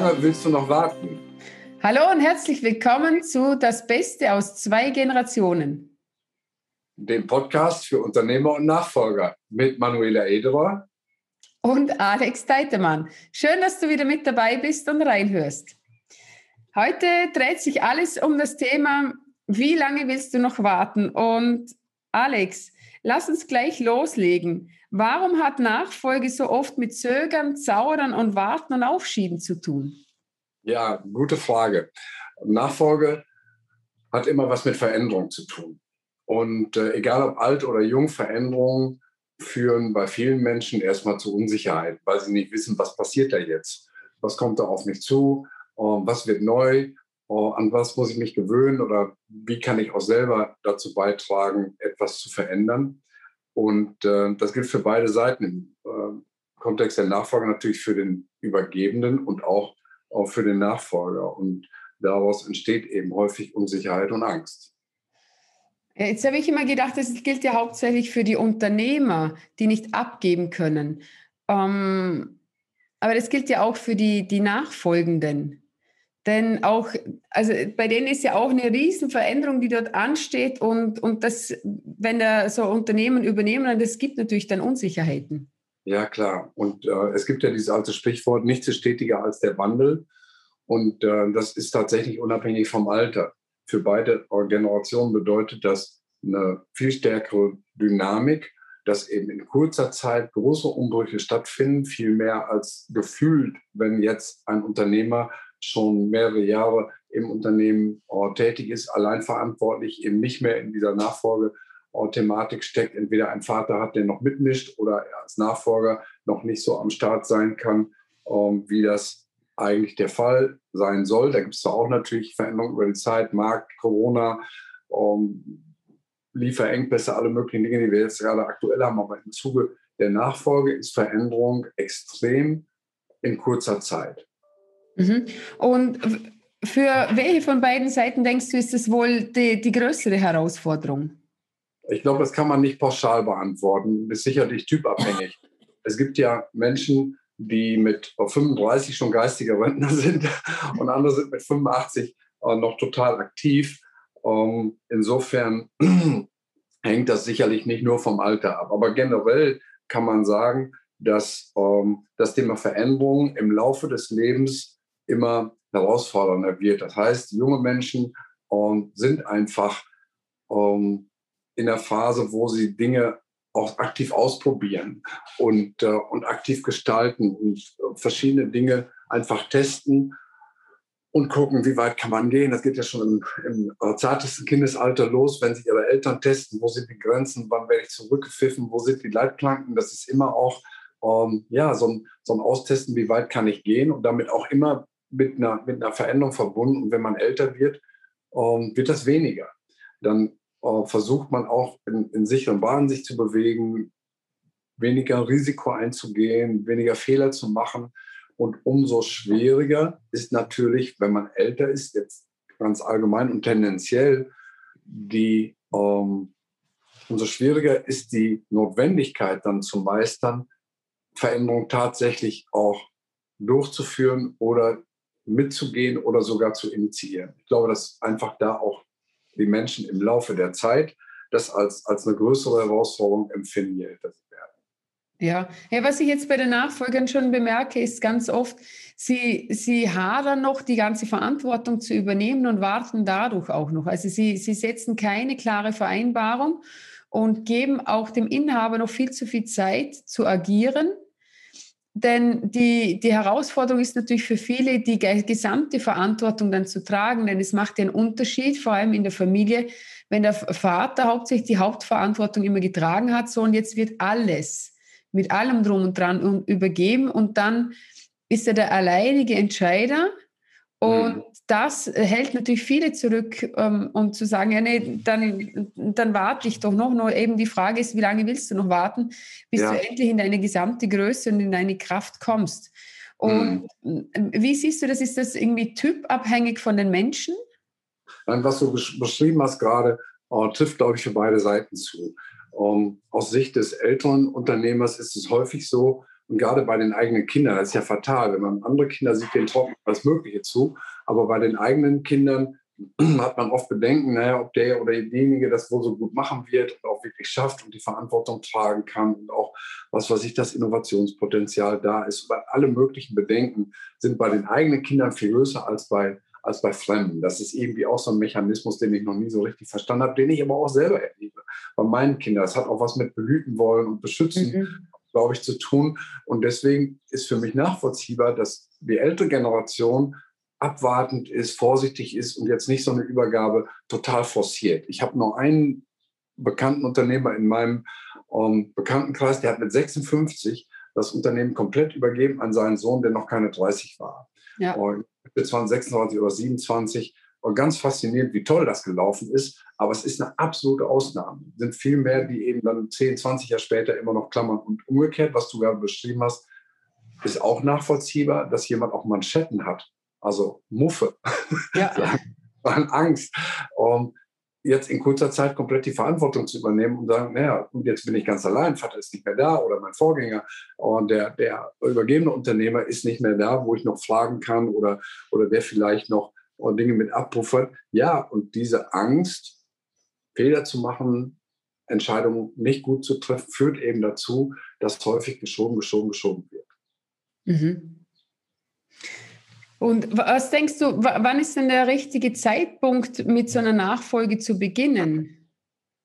lange willst du noch warten? Hallo und herzlich willkommen zu Das Beste aus zwei Generationen. Dem Podcast für Unternehmer und Nachfolger mit Manuela Ederer und Alex Deitemann. Schön, dass du wieder mit dabei bist und reinhörst. Heute dreht sich alles um das Thema, wie lange willst du noch warten? Und Alex, lass uns gleich loslegen. Warum hat Nachfolge so oft mit Zögern, Zaudern und Warten und Aufschieben zu tun? Ja, gute Frage. Nachfolge hat immer was mit Veränderung zu tun. Und äh, egal ob alt oder jung, Veränderungen führen bei vielen Menschen erstmal zu Unsicherheit, weil sie nicht wissen, was passiert da jetzt? Was kommt da auf mich zu? Uh, was wird neu? Uh, an was muss ich mich gewöhnen? Oder wie kann ich auch selber dazu beitragen, etwas zu verändern? Und äh, das gilt für beide Seiten im äh, Kontext der Nachfolge natürlich für den Übergebenen und auch auch für den Nachfolger. Und daraus entsteht eben häufig Unsicherheit und Angst. Jetzt habe ich immer gedacht, das gilt ja hauptsächlich für die Unternehmer, die nicht abgeben können. Ähm, aber das gilt ja auch für die, die Nachfolgenden. Denn auch, also bei denen ist ja auch eine Riesenveränderung, die dort ansteht. Und, und das, wenn da so Unternehmen übernehmen, das gibt natürlich dann Unsicherheiten. Ja, klar. Und äh, es gibt ja dieses alte Sprichwort, nichts ist stetiger als der Wandel. Und äh, das ist tatsächlich unabhängig vom Alter. Für beide Generationen bedeutet das eine viel stärkere Dynamik, dass eben in kurzer Zeit große Umbrüche stattfinden, viel mehr als gefühlt, wenn jetzt ein Unternehmer schon mehrere Jahre im Unternehmen äh, tätig ist, allein verantwortlich, eben nicht mehr in dieser Nachfolge Thematik steckt, entweder ein Vater hat, der noch mitmischt oder er als Nachfolger noch nicht so am Start sein kann, ähm, wie das eigentlich der Fall sein soll. Da gibt es auch natürlich Veränderungen über die Zeit, Markt, Corona, ähm, Lieferengpässe, alle möglichen Dinge, die wir jetzt gerade aktuell haben. Aber im Zuge der Nachfolge ist Veränderung extrem in kurzer Zeit. Mhm. Und für welche von beiden Seiten denkst du, ist es wohl die, die größere Herausforderung? Ich glaube, das kann man nicht pauschal beantworten. Das ist sicherlich typabhängig. Es gibt ja Menschen, die mit 35 schon geistige Rentner sind und andere sind mit 85 äh, noch total aktiv. Ähm, insofern hängt das sicherlich nicht nur vom Alter ab. Aber generell kann man sagen, dass ähm, das Thema Veränderung im Laufe des Lebens immer herausfordernder wird. Das heißt, junge Menschen ähm, sind einfach in der Phase, wo sie Dinge auch aktiv ausprobieren und, äh, und aktiv gestalten und äh, verschiedene Dinge einfach testen und gucken, wie weit kann man gehen. Das geht ja schon im, im äh, zartesten Kindesalter los, wenn sie ihre Eltern testen, wo sind die Grenzen, wann werde ich zurückgepfiffen, wo sind die Leitplanken. Das ist immer auch ähm, ja, so, ein, so ein Austesten, wie weit kann ich gehen und damit auch immer mit einer, mit einer Veränderung verbunden. Und wenn man älter wird, ähm, wird das weniger. Dann äh, versucht man auch in, in sicheren Bahnen sich zu bewegen, weniger Risiko einzugehen, weniger Fehler zu machen. Und umso schwieriger ist natürlich, wenn man älter ist, jetzt ganz allgemein und tendenziell, die, ähm, umso schwieriger ist die Notwendigkeit dann zu meistern, Veränderungen tatsächlich auch durchzuführen oder mitzugehen oder sogar zu initiieren. Ich glaube, dass einfach da auch die Menschen im Laufe der Zeit das als, als eine größere Herausforderung empfinden, je älter sie werden. Ja. ja, was ich jetzt bei den Nachfolgern schon bemerke, ist ganz oft, sie, sie hadern noch, die ganze Verantwortung zu übernehmen und warten dadurch auch noch. Also sie, sie setzen keine klare Vereinbarung und geben auch dem Inhaber noch viel zu viel Zeit zu agieren denn die, die Herausforderung ist natürlich für viele, die gesamte Verantwortung dann zu tragen, denn es macht ja einen Unterschied, vor allem in der Familie, wenn der Vater hauptsächlich die Hauptverantwortung immer getragen hat, so und jetzt wird alles mit allem drum und dran übergeben und dann ist er der alleinige Entscheider und mhm. Das hält natürlich viele zurück, ähm, um zu sagen, ja, nee, dann, dann warte ich doch noch. Nur eben die Frage ist, wie lange willst du noch warten, bis ja. du endlich in deine gesamte Größe und in deine Kraft kommst? Und mhm. wie siehst du das? Ist das irgendwie typabhängig von den Menschen? Nein, was du beschrieben hast gerade, äh, trifft, glaube ich, für beide Seiten zu. Um, ähm, aus Sicht des älteren Unternehmers ist es häufig so, Und gerade bei den eigenen Kindern, das ist ja fatal, wenn man andere Kinder sieht, denen trocken alles Mögliche zu. Aber bei den eigenen Kindern hat man oft Bedenken, naja, ob der oder diejenige das wohl so gut machen wird und auch wirklich schafft und die Verantwortung tragen kann und auch, was weiß ich, das Innovationspotenzial da ist. Weil alle möglichen Bedenken sind bei den eigenen Kindern viel größer als bei, als bei Fremden. Das ist irgendwie auch so ein Mechanismus, den ich noch nie so richtig verstanden habe, den ich aber auch selber erlebe. Bei meinen Kindern. Das hat auch was mit behüten wollen und beschützen, mhm. glaube ich, zu tun. Und deswegen ist für mich nachvollziehbar, dass die ältere Generation abwartend ist, vorsichtig ist und jetzt nicht so eine Übergabe total forciert. Ich habe noch einen bekannten Unternehmer in meinem ähm, Bekanntenkreis, der hat mit 56 das Unternehmen komplett übergeben an seinen Sohn, der noch keine 30 war. Ja. Und jetzt waren 26 oder 27 und ganz faszinierend, wie toll das gelaufen ist. Aber es ist eine absolute Ausnahme. Es sind viel mehr, die eben dann 10, 20 Jahre später immer noch klammern. Und umgekehrt, was du gerade beschrieben hast, ist auch nachvollziehbar, dass jemand auch Manschetten hat also Muffe, ja. Angst, um jetzt in kurzer Zeit komplett die Verantwortung zu übernehmen und sagen, naja, und jetzt bin ich ganz allein, Vater ist nicht mehr da oder mein Vorgänger und der, der übergebene Unternehmer ist nicht mehr da, wo ich noch fragen kann oder, oder der vielleicht noch Dinge mit abpuffert. Ja, und diese Angst, Fehler zu machen, Entscheidungen nicht gut zu treffen, führt eben dazu, dass häufig geschoben, geschoben, geschoben wird. Mhm. Und was denkst du, wann ist denn der richtige Zeitpunkt, mit so einer Nachfolge zu beginnen?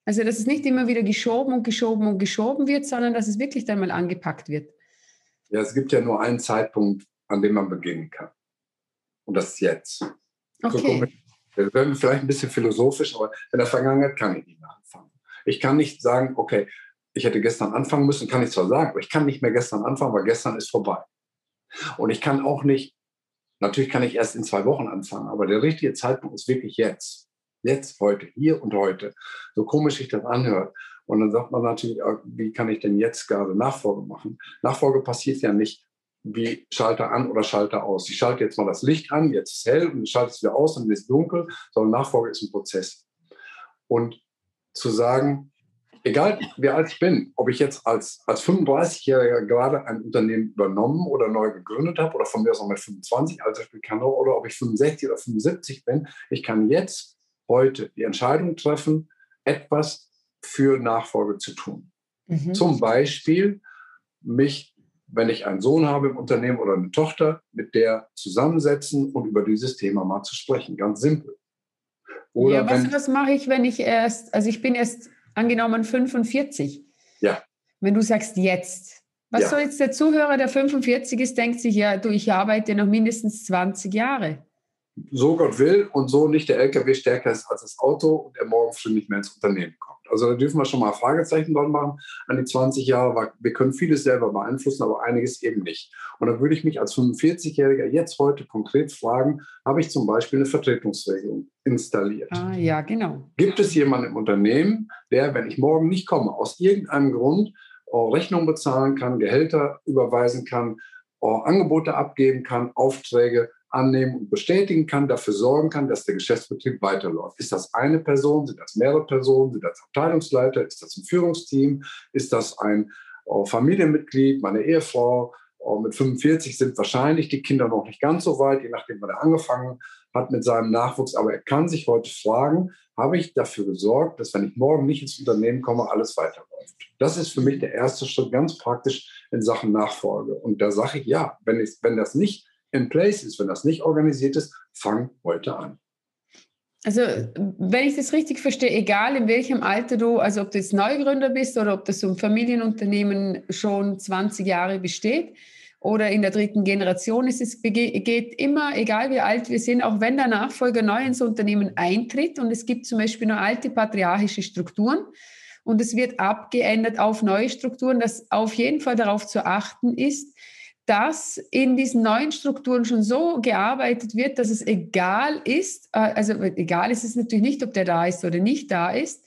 Also, dass es nicht immer wieder geschoben und geschoben und geschoben wird, sondern dass es wirklich dann mal angepackt wird. Ja, es gibt ja nur einen Zeitpunkt, an dem man beginnen kann. Und das ist jetzt. Okay. So wir werden vielleicht ein bisschen philosophisch, aber in der Vergangenheit kann ich nicht mehr anfangen. Ich kann nicht sagen, okay, ich hätte gestern anfangen müssen, kann ich zwar sagen, aber ich kann nicht mehr gestern anfangen, weil gestern ist vorbei. Und ich kann auch nicht Natürlich kann ich erst in zwei Wochen anfangen, aber der richtige Zeitpunkt ist wirklich jetzt. Jetzt, heute, hier und heute. So komisch sich das anhört. Und dann sagt man natürlich, ah, wie kann ich denn jetzt gerade Nachfolge machen? Nachfolge passiert ja nicht wie Schalter an oder Schalter aus. Ich schalte jetzt mal das Licht an, jetzt ist hell und ich schalte es wieder aus und es ist dunkel, sondern Nachfolge ist ein Prozess. Und zu sagen, egal wie alt ich bin, ob ich jetzt als, als 35-Jähriger gerade ein Unternehmen übernommen oder neu gegründet habe oder von mir aus noch mit 25, Alter spielt keine Rolle, oder ob ich 65 oder 75 bin, ich kann jetzt heute die Entscheidung treffen, etwas für Nachfolge zu tun. Mhm. Zum Beispiel mich, wenn ich einen Sohn habe im Unternehmen oder eine Tochter, mit der zusammensetzen und über dieses Thema mal zu sprechen. Ganz simpel. Oder ja, was, was mache ich, wenn ich erst, also ich bin erst angenommen 45. Ja. Wenn du sagst jetzt. Was ja. soll jetzt der Zuhörer, der 45 ist, denkt sich, ja, du, ich arbeite noch mindestens 20 Jahre. So Gott will und so nicht der LKW stärker ist als das Auto und er morgen früh nicht mehr ins Unternehmen kommt. Also da dürfen wir schon mal Fragezeichen dran machen an die 20 Jahre, weil wir können vieles selber beeinflussen, aber einiges eben nicht. Und da würde ich mich als 45-Jähriger jetzt heute konkret fragen, habe ich zum Beispiel eine Vertretungsregelung installiert? Ah, ja, genau. Gibt es jemanden im Unternehmen, der, wenn ich morgen nicht komme, aus irgendeinem Grund äh, Rechnung bezahlen kann, Gehälter überweisen kann, äh, Angebote abgeben kann, Aufträge annehmen und bestätigen kann, dafür sorgen kann, dass der Geschäftsbetrieb weiterläuft. Ist das eine Person? Sind das mehrere Personen? Sind das Abteilungsleiter? Ist das ein Führungsteam? Ist das ein oh, Familienmitglied, meine Ehefrau? Oh, mit 45 sind wahrscheinlich die Kinder noch nicht ganz so weit, je nachdem, wann er angefangen hat mit seinem Nachwuchs. Aber er kann sich heute fragen, habe ich dafür gesorgt, dass wenn ich morgen nicht ins Unternehmen komme, alles weiterläuft. Das ist für mich der erste Schritt ganz praktisch in Sachen Nachfolge. Und da sage ich, ja, wenn, ich, wenn das nicht in place ist, wenn das nicht organisiert ist, fang heute an. Also, wenn ich das richtig verstehe, egal in welchem Alter du, also ob du jetzt Neugründer bist oder ob das so ein Familienunternehmen schon 20 Jahre besteht oder in der dritten Generation ist, es geht immer, egal wie alt wir sind, auch wenn der Nachfolger neu ins Unternehmen eintritt und es gibt zum Beispiel noch alte patriarchische Strukturen und es wird abgeändert auf neue Strukturen, dass auf jeden Fall darauf zu achten ist, dass in diesen neuen Strukturen schon so gearbeitet wird, dass es egal ist, äh, also egal ist es natürlich nicht, ob der da ist oder nicht da ist,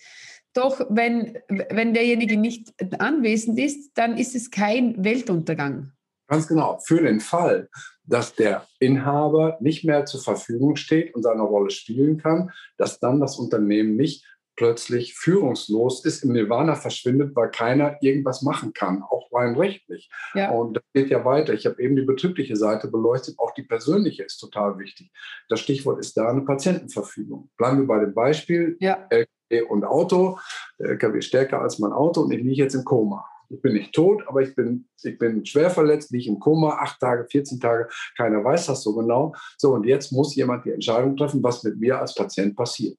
doch wenn, wenn derjenige nicht anwesend ist, dann ist es kein Weltuntergang. Ganz genau. Für den Fall, dass der Inhaber nicht mehr zur Verfügung steht und seine Rolle spielen kann, dass dann das Unternehmen nicht plötzlich führungslos ist, im Nirvana verschwindet, weil keiner irgendwas machen kann, auch rein rechtlich. Ja. Und das geht ja weiter. Ich habe eben die betriebliche Seite beleuchtet, auch die persönliche ist total wichtig. Das Stichwort ist da eine Patientenverfügung. Bleiben wir bei dem Beispiel ja. LKW und Auto. Der LKW ist stärker als mein Auto und ich liege jetzt im Koma. Ich bin nicht tot, aber ich bin, ich bin schwer verletzt, liege im Koma, acht Tage, 14 Tage, keiner weiß das so genau. So, und jetzt muss jemand die Entscheidung treffen, was mit mir als Patient passiert.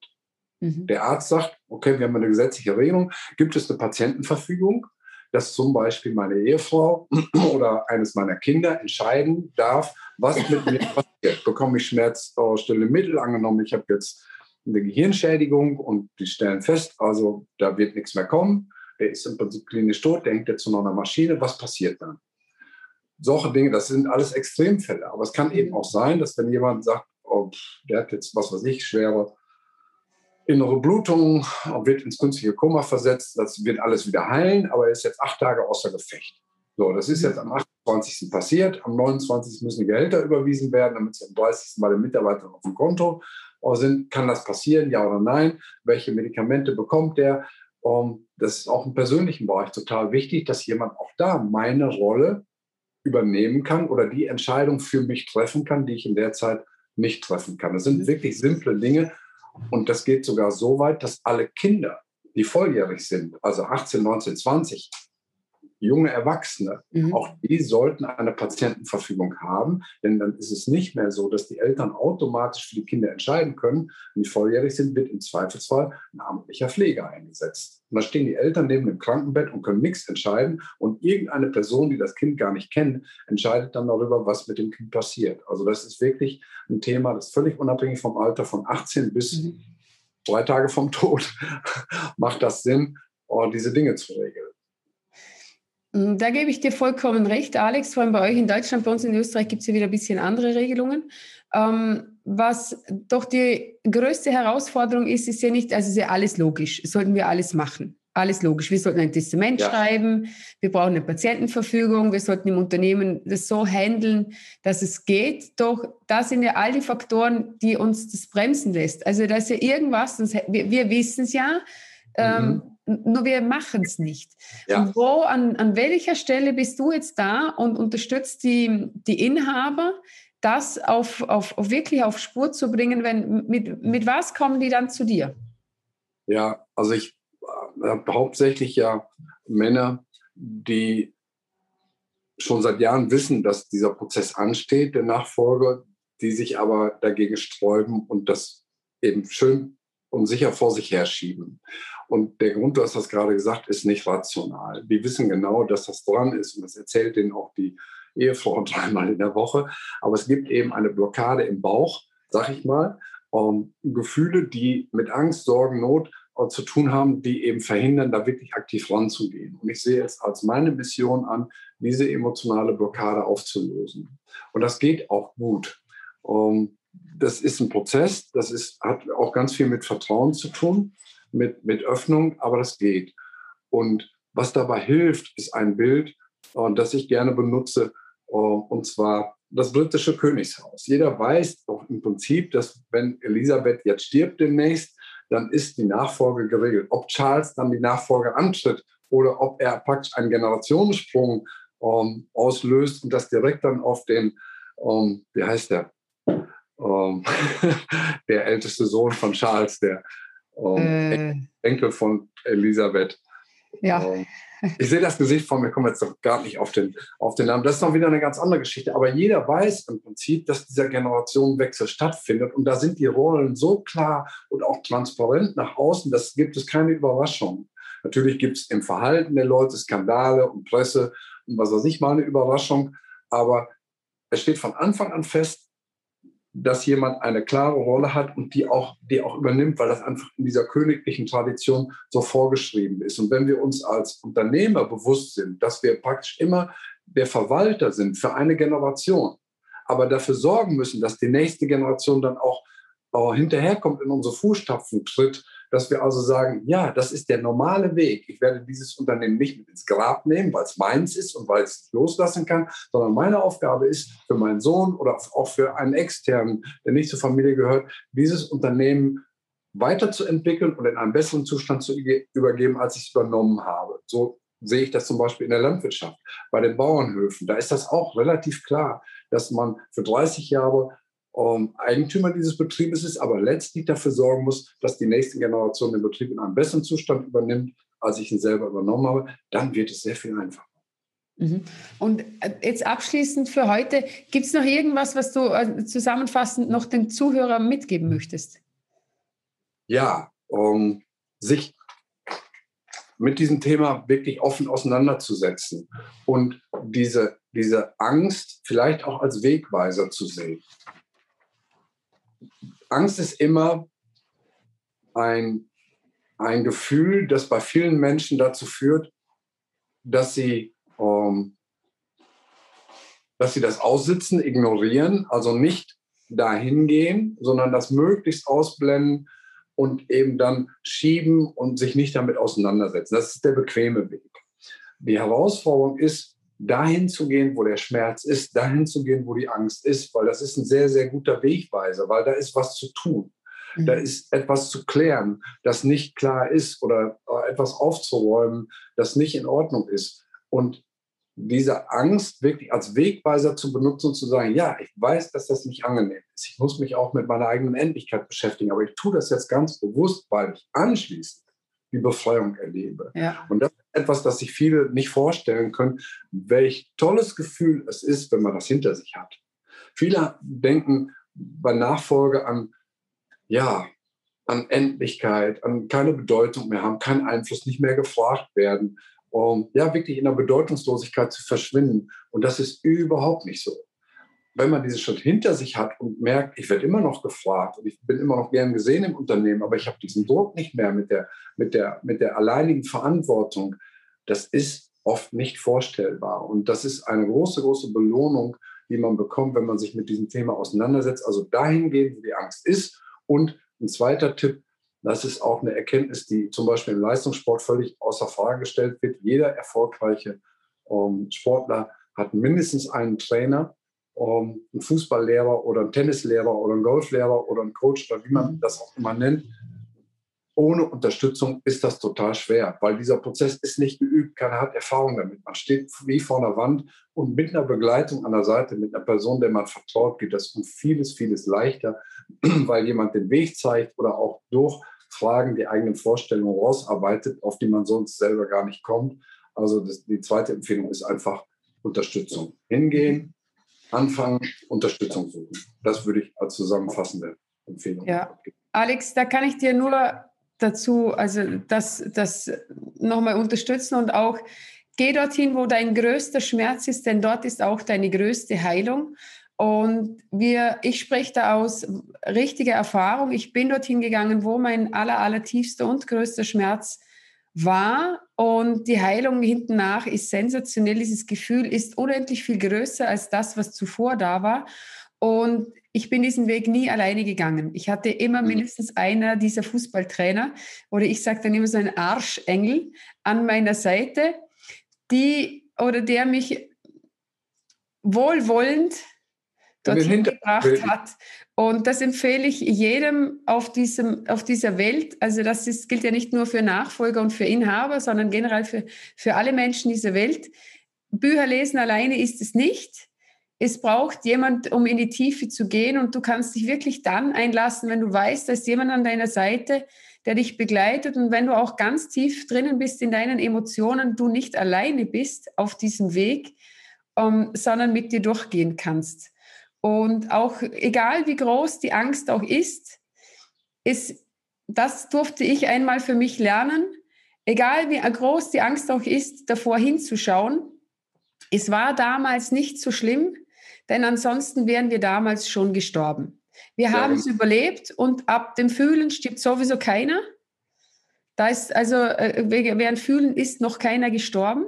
Mhm. Der Arzt sagt, okay, wir haben eine gesetzliche Regelung, gibt es eine Patientenverfügung, dass zum Beispiel meine Ehefrau oder eines meiner Kinder entscheiden darf, was mit mir passiert. Bekomme ich schmerzstillende Mittel? Angenommen, ich habe jetzt eine Gehirnschädigung und die stellen fest, also da wird nichts mehr kommen. Der ist im Prinzip klinisch tot, der hängt jetzt noch einer Maschine. Was passiert dann? Solche Dinge, das sind alles Extremfälle. Aber es kann eben mhm. auch sein, dass wenn jemand sagt, oh, der hat jetzt, was weiß ich, schwere innere Blutung, wird ins künstliche Koma versetzt, das wird alles wieder heilen, aber er ist jetzt acht Tage außer Gefecht. So, das ist jetzt am 28. passiert. Am 29. müssen die Gehälter überwiesen werden, damit sie am 30. bei den Mitarbeitern auf dem Konto sind. Kann das passieren, ja oder nein? Welche Medikamente bekommt der? Um, das ist auch im persönlichen Bereich total wichtig, dass jemand auch da meine Rolle übernehmen kann oder die Entscheidung für mich treffen kann, die ich in der Zeit nicht treffen kann. Das sind mhm. wirklich simple Dinge, und das geht sogar so weit, dass alle Kinder, die volljährig sind, also 18, 19, 20, junge Erwachsene, mhm. auch die sollten eine Patientenverfügung haben, denn dann ist es nicht mehr so, dass die Eltern automatisch für die Kinder entscheiden können. Wenn die volljährig sind, wird im Zweifelsfall ein amtlicher Pfleger eingesetzt. Und da stehen die Eltern neben dem Krankenbett und können nichts entscheiden und irgendeine Person, die das Kind gar nicht kennt, entscheidet dann darüber, was mit dem Kind passiert. Also das ist wirklich ein Thema, das völlig unabhängig vom Alter von 18 bis mhm. drei Tage vom Tod macht das Sinn, diese Dinge zu regeln. Mm, da gebe ich dir vollkommen recht, Alex. Vor allem bei euch in Deutschland, bei uns in Österreich gibt es ja wieder ein bisschen andere Regelungen. Ähm, was doch die größte Herausforderung ist, ist ja nicht, also ist ja alles logisch, sollten wir alles machen. Alles logisch. Wir sollten ein Testament ja. schreiben, wir brauchen eine Patientenverfügung, wir sollten im Unternehmen das so handeln, dass es geht. Doch da sind ja all die Faktoren, die uns das bremsen lässt. Also da ist ja irgendwas, wir, wir wissen es ja, ähm, mhm. Nur wir machen es nicht. Ja. Und wo, an, an welcher Stelle bist du jetzt da und unterstützt die, die Inhaber, das auf, auf, auf wirklich auf Spur zu bringen? Wenn, mit, mit was kommen die dann zu dir? Ja, also ich äh, habe hauptsächlich ja Männer, die schon seit Jahren wissen, dass dieser Prozess ansteht, der Nachfolger, die sich aber dagegen sträuben und das eben schön und sicher vor sich herschieben. Und der Grund, du hast das gerade gesagt, ist nicht rational. Die wissen genau, dass das dran ist und das erzählt denen auch die Ehefrau dreimal in der Woche. Aber es gibt eben eine Blockade im Bauch, sag ich mal, um, ähm, Gefühle, die mit Angst, Sorgen, Not uh, zu tun haben, die eben verhindern, da wirklich aktiv ranzugehen. Und ich sehe es als meine Mission an, diese emotionale Blockade aufzulösen. Und das geht auch gut. Um, ähm, das ist ein Prozess, das ist, hat auch ganz viel mit Vertrauen zu tun, mit, mit Öffnung, aber das geht. Und was dabei hilft, ist ein Bild, uh, das ich gerne benutze, uh, und zwar das britische Königshaus. Jeder weiß doch im Prinzip, dass wenn Elisabeth jetzt stirbt demnächst, dann ist die Nachfolge geregelt. Ob Charles dann die Nachfolge antritt oder ob er praktisch einen Generationensprung ähm, auslöst und das direkt dann auf den, ähm, wie heißt der, ähm, der älteste Sohn von Charles, der ähm, äh. Enkel von Elisabeth. Ja. Ähm, ich sehe das Gesicht von mir, komme jetzt doch gar nicht auf den, auf den Namen. Das ist noch wieder eine ganz andere Geschichte. Aber jeder weiß im Prinzip, dass dieser Generationenwechsel stattfindet. Und da sind die Rollen so klar und auch transparent nach außen, das gibt es keine Überraschung. Natürlich gibt es im Verhalten der Leute Skandale und Presse und was weiß ich mal eine Überraschung. Aber es steht von Anfang an fest, dass jemand eine klare Rolle hat und die auch, die auch übernimmt, weil das einfach in dieser königlichen Tradition so vorgeschrieben ist. Und wenn wir uns als Unternehmer bewusst sind, dass wir praktisch immer der Verwalter sind für eine Generation, aber dafür sorgen müssen, dass die nächste Generation dann auch, auch hinterherkommt, in unsere Fußstapfen tritt, dass wir also sagen, ja, das ist der normale Weg. Ich werde dieses Unternehmen nicht mit ins Grab nehmen, weil es meins ist und weil es loslassen kann, sondern meine Aufgabe ist für meinen Sohn oder auch für einen externen, der nicht zur Familie gehört, dieses Unternehmen weiterzuentwickeln und in einen besseren Zustand zu übergeben, als ich es übernommen habe. So sehe ich das zum Beispiel in der Landwirtschaft, bei den Bauernhöfen. Da ist das auch relativ klar, dass man für 30 Jahre ähm, Eigentümer dieses Betriebes ist, aber letztlich dafür sorgen muss, dass die nächste Generation den Betrieb in einem besseren Zustand übernimmt, als ich ihn selber übernommen habe. Dann wird es sehr viel einfacher. Mhm. Und äh, jetzt abschließend für heute, gibt es noch irgendwas, was du äh, zusammenfassend noch den Zuhörern mitgeben möchtest? Ja, um sich mit diesem Thema wirklich offen auseinanderzusetzen und diese, diese Angst vielleicht auch als Wegweiser zu sehen. Angst ist immer ein, ein Gefühl, das bei vielen Menschen dazu führt, dass sie, ähm, dass sie das aussitzen, ignorieren, also nicht dahin gehen, sondern das möglichst ausblenden und eben dann schieben und sich nicht damit auseinandersetzen. Das ist der bequeme Weg. Die Herausforderung ist, dahin zu gehen, wo der Schmerz ist, dahin zu gehen, wo die Angst ist, weil das ist ein sehr, sehr guter Wegweiser, weil da ist was zu tun. Mhm. Da ist etwas zu klären, das nicht klar ist oder etwas aufzuräumen, das nicht in Ordnung ist. Und diese Angst wirklich als Wegweiser zu benutzen und zu sagen, ja, ich weiß, dass das nicht angenehm ist. Ich muss mich auch mit meiner eigenen Endlichkeit beschäftigen, aber ich tue das jetzt ganz bewusst, weil ich anschließend die Befreiung erlebe. Ja. Und das ist etwas, das sich viele nicht vorstellen können, welch tolles Gefühl es ist, wenn man das hinter sich hat. Viele denken bei Nachfolge an, ja, an Endlichkeit, an keine Bedeutung mehr haben, keinen Einfluss, nicht mehr gefragt werden, um ja wirklich in der Bedeutungslosigkeit zu verschwinden. Und das ist überhaupt nicht so. Wenn man diesen Schritt hinter sich hat und merkt, ich werde immer noch gefragt und ich bin immer noch gern gesehen im Unternehmen, aber ich habe diesen Druck nicht mehr mit der, mit der, mit der alleinigen Verantwortung, das ist oft nicht vorstellbar. Und das ist eine große, große Belohnung, die man bekommt, wenn man sich mit diesem Thema auseinandersetzt. Also dahin gehen, wo die Angst ist. Und ein zweiter Tipp, das ist auch eine Erkenntnis, die zum Beispiel im Leistungssport völlig außer Frage gestellt wird. Jeder erfolgreiche ähm, Sportler hat mindestens einen Trainer, ähm, einen Fußballlehrer oder einen Tennislehrer oder einen Golflehrer oder einen Coach oder wie man das auch immer nennt. Ohne Unterstützung ist das total schwer, weil dieser Prozess ist nicht geübt, keiner hat Erfahrung damit. Man steht wie vor einer Wand und mit einer Begleitung an der Seite, mit einer Person, der man vertraut, geht das um vieles, vieles leichter, weil jemand den Weg zeigt oder auch durch Fragen, die eigenen Vorstellungen rausarbeitet, auf die man sonst selber gar nicht kommt. Also das, die zweite Empfehlung ist einfach Unterstützung. Hingehen, anfangen, Unterstützung suchen. Das würde ich als zusammenfassende Empfehlung ja. abgeben. Alex, da kann ich dir nur dazu, also das, das nochmal unterstützen und auch geh dorthin, wo dein größter Schmerz ist, denn dort ist auch deine größte Heilung. Und wir, ich spreche da aus richtiger Erfahrung. Ich bin dorthin gegangen, wo mein aller, aller tiefster und größter Schmerz war. Und die Heilung hinten nach ist sensationell. Dieses Gefühl ist unendlich viel größer als das, was zuvor da war. Und ich bin diesen Weg nie alleine gegangen. Ich hatte immer mhm. mindestens einer dieser Fußballtrainer oder ich sage dann immer so ein Arschengel an meiner Seite, die oder der mich wohlwollend dorthin gebracht hat. Und das empfehle ich jedem auf, diesem, auf dieser Welt. Also das ist, gilt ja nicht nur für Nachfolger und für Inhaber, sondern generell für, für alle Menschen dieser Welt. Bücher lesen alleine ist es nicht. Es braucht jemand, um in die Tiefe zu gehen. Und du kannst dich wirklich dann einlassen, wenn du weißt, da ist jemand an deiner Seite, der dich begleitet. Und wenn du auch ganz tief drinnen bist in deinen Emotionen, du nicht alleine bist auf diesem Weg, um, sondern mit dir durchgehen kannst. Und auch egal wie groß die Angst auch ist, ist, das durfte ich einmal für mich lernen. Egal wie groß die Angst auch ist, davor hinzuschauen. Es war damals nicht so schlimm, denn ansonsten wären wir damals schon gestorben. Wir ja. haben es überlebt und ab dem Fühlen stirbt sowieso keiner. Da ist also, äh, während Fühlen ist noch keiner gestorben.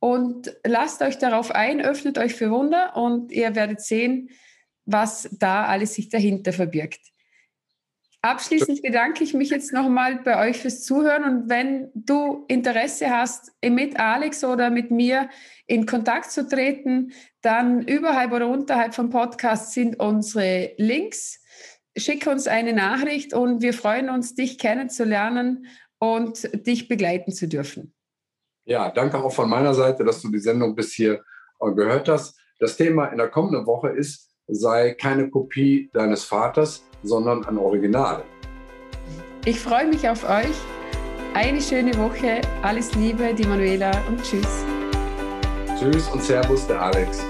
Und lasst euch darauf ein, öffnet euch für Wunder und ihr werdet sehen, was da alles sich dahinter verbirgt. Abschließend bedanke ich mich jetzt nochmal bei euch fürs Zuhören und wenn du Interesse hast, mit Alex oder mit mir in Kontakt zu treten, dann überhalb oder unterhalb vom Podcast sind unsere Links. schick uns eine Nachricht und wir freuen uns, dich kennenzulernen und dich begleiten zu dürfen. Ja, danke auch von meiner Seite, dass du die Sendung bis hier äh, gehört hast. Das Thema in der kommenden Woche ist, sei keine Kopie deines Vaters, sondern ein Original. Ich freue mich auf euch. Eine schöne Woche. Alles Liebe, die Manuela und tschüss. Tschüss und Servus, der Alex.